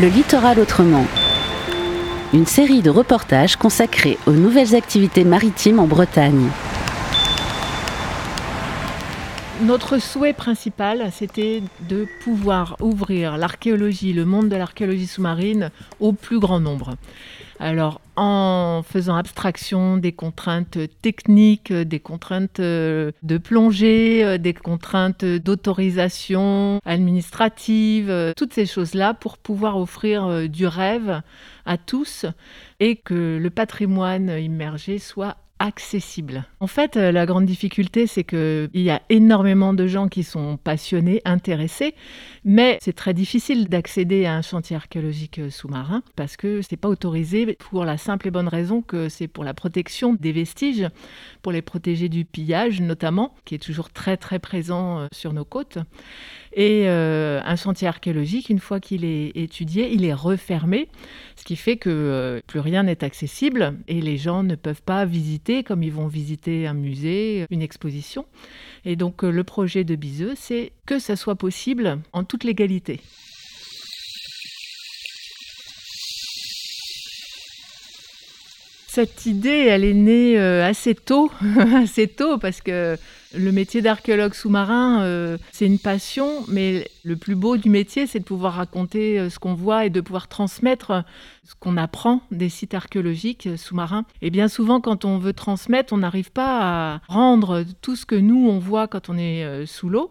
Le littoral autrement. Une série de reportages consacrés aux nouvelles activités maritimes en Bretagne. Notre souhait principal, c'était de pouvoir ouvrir l'archéologie, le monde de l'archéologie sous-marine au plus grand nombre. Alors, en faisant abstraction des contraintes techniques, des contraintes euh, de plongée, euh, des contraintes d'autorisation administrative, euh, toutes ces choses-là pour pouvoir offrir du rêve à tous et que le patrimoine immergé soit accessible. En fait, euh, la grande difficulté, c'est qu'il y a énormément de gens qui sont passionnés, intéressés, mais c'est très difficile d'accéder à un chantier archéologique euh, sous-marin parce que c'est pas autorisé pour la simple et bonne raison que c'est pour la protection des vestiges, pour les protéger du pillage notamment, qui est toujours très très présent euh, sur nos côtes. Et un chantier archéologique, une fois qu'il est étudié, il est refermé, ce qui fait que plus rien n'est accessible et les gens ne peuvent pas visiter comme ils vont visiter un musée, une exposition. Et donc euh, le projet de Biseux, c'est que ça soit possible en toute légalité. Cette idée, elle est née euh, assez tôt, assez tôt, parce que le métier d'archéologue sous-marin, euh, c'est une passion, mais le plus beau du métier, c'est de pouvoir raconter euh, ce qu'on voit et de pouvoir transmettre ce qu'on apprend des sites archéologiques sous-marins. Et bien souvent, quand on veut transmettre, on n'arrive pas à rendre tout ce que nous, on voit quand on est sous l'eau.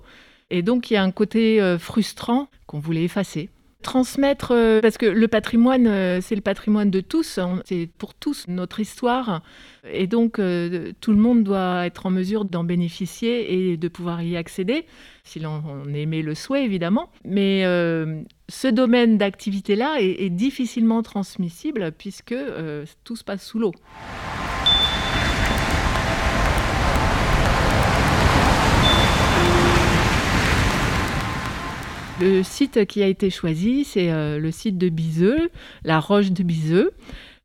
Et donc, il y a un côté frustrant qu'on voulait effacer transmettre, euh, parce que le patrimoine, euh, c'est le patrimoine de tous, c'est pour tous notre histoire, et donc euh, tout le monde doit être en mesure d'en bénéficier et de pouvoir y accéder, si l'on aimait le souhait évidemment. Mais ce domaine d'activité-là est, difficilement transmissible puisque tout se passe sous l'eau. Le site qui a été choisi, c'est euh, le site de Biseux, la roche de Biseux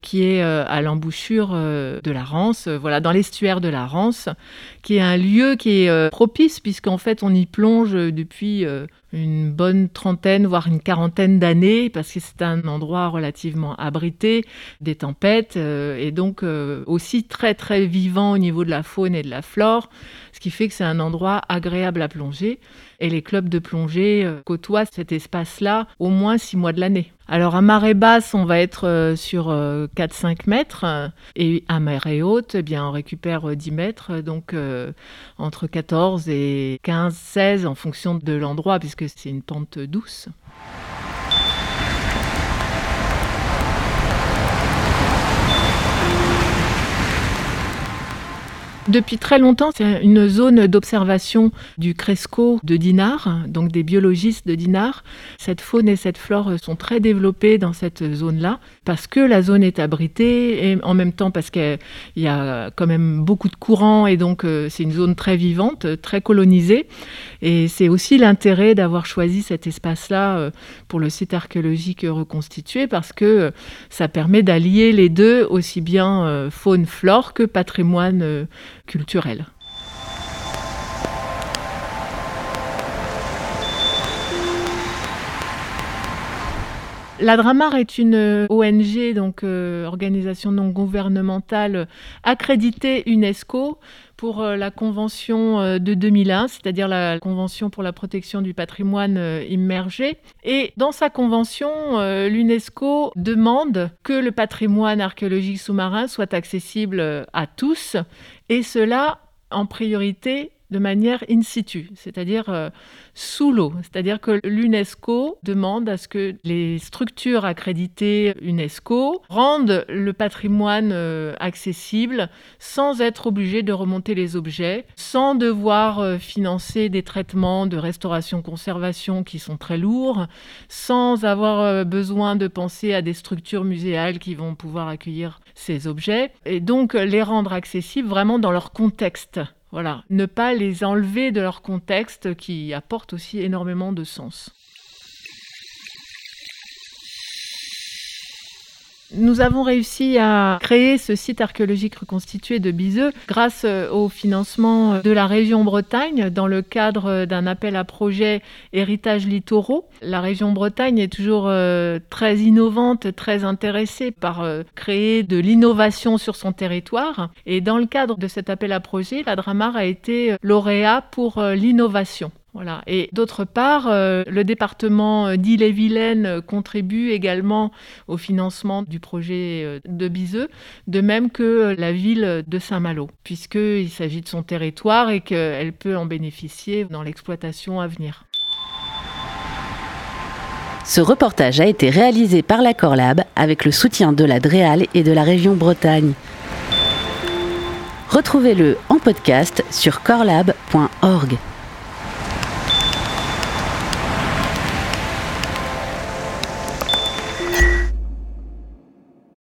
qui est euh, à l'embouchure euh, de la Rance, voilà, dans l'estuaire de la Rance, qui est un lieu qui est propice puisqu'en fait on y plonge depuis une bonne trentaine, voire une quarantaine d'années, parce que c'est un endroit relativement abrité des tempêtes, et donc aussi très très vivant au niveau de la faune et de la flore, ce qui fait que c'est un endroit agréable à plonger. Et les clubs de plongée euh, côtoient cet espace-là au moins six mois de l'année. Alors à marée basse, on va être euh, sur 4-5 euh, mètres et à marée haute, eh bien, on récupère 10 mètres, donc entre 14 et 15-16 en fonction de l'endroit puisque c'est une pente douce. Depuis très longtemps, c'est une zone d'observation du Cresco de Dinard, donc des biologistes de Dinard. Cette faune et cette flore sont très développées dans cette zone-là, parce que la zone est abritée, et en même temps parce qu'il y a quand même beaucoup de courants, et donc euh, c'est une zone très vivante, très colonisée. Et c'est aussi l'intérêt d'avoir choisi cet espace-là euh, pour le site archéologique reconstitué, parce que euh, ça permet d'allier les deux, aussi bien faune-flore que patrimoine culturelle. La Dramar est une ONG, donc euh, organisation non gouvernementale accréditée UNESCO pour euh, la convention euh, de 2001, c'est-à-dire la convention pour la protection du patrimoine immergé. Et dans sa convention, l'UNESCO demande que le patrimoine archéologique sous-marin soit accessible à tous, et cela en priorité de manière in situ, c'est-à-dire euh, sous l'eau. C'est-à-dire que l'UNESCO demande à ce que les structures accréditées UNESCO rendent le patrimoine euh, accessible sans être obligé de remonter les objets, sans devoir euh, financer des traitements de restauration-conservation qui sont très lourds, sans avoir besoin de penser à des structures muséales qui vont pouvoir accueillir ces objets, et donc les rendre accessibles vraiment dans leur contexte voilà, ne pas les enlever de leur contexte qui apporte aussi énormément de sens. Nous avons réussi à créer ce site archéologique reconstitué de Biseux grâce euh, au financement de la région Bretagne dans le cadre d'un appel à projet Héritage littoraux. La région Bretagne est toujours euh, très innovante, très intéressée par euh, créer de l'innovation sur son territoire. Et dans le cadre de cet appel à projet, la Dramar a été lauréat pour l'innovation. Voilà. Et d'autre part, euh, le département d'Ille-et-Vilaine contribue également au financement du projet euh, de Biseux, de même que la ville de Saint-Malo, puisqu'il s'agit de son territoire et qu'elle peut en bénéficier dans l'exploitation à venir. Ce reportage a été réalisé par la Corlab avec le soutien de la DREAL et de la région Bretagne. Retrouvez-le en podcast sur corlab.org.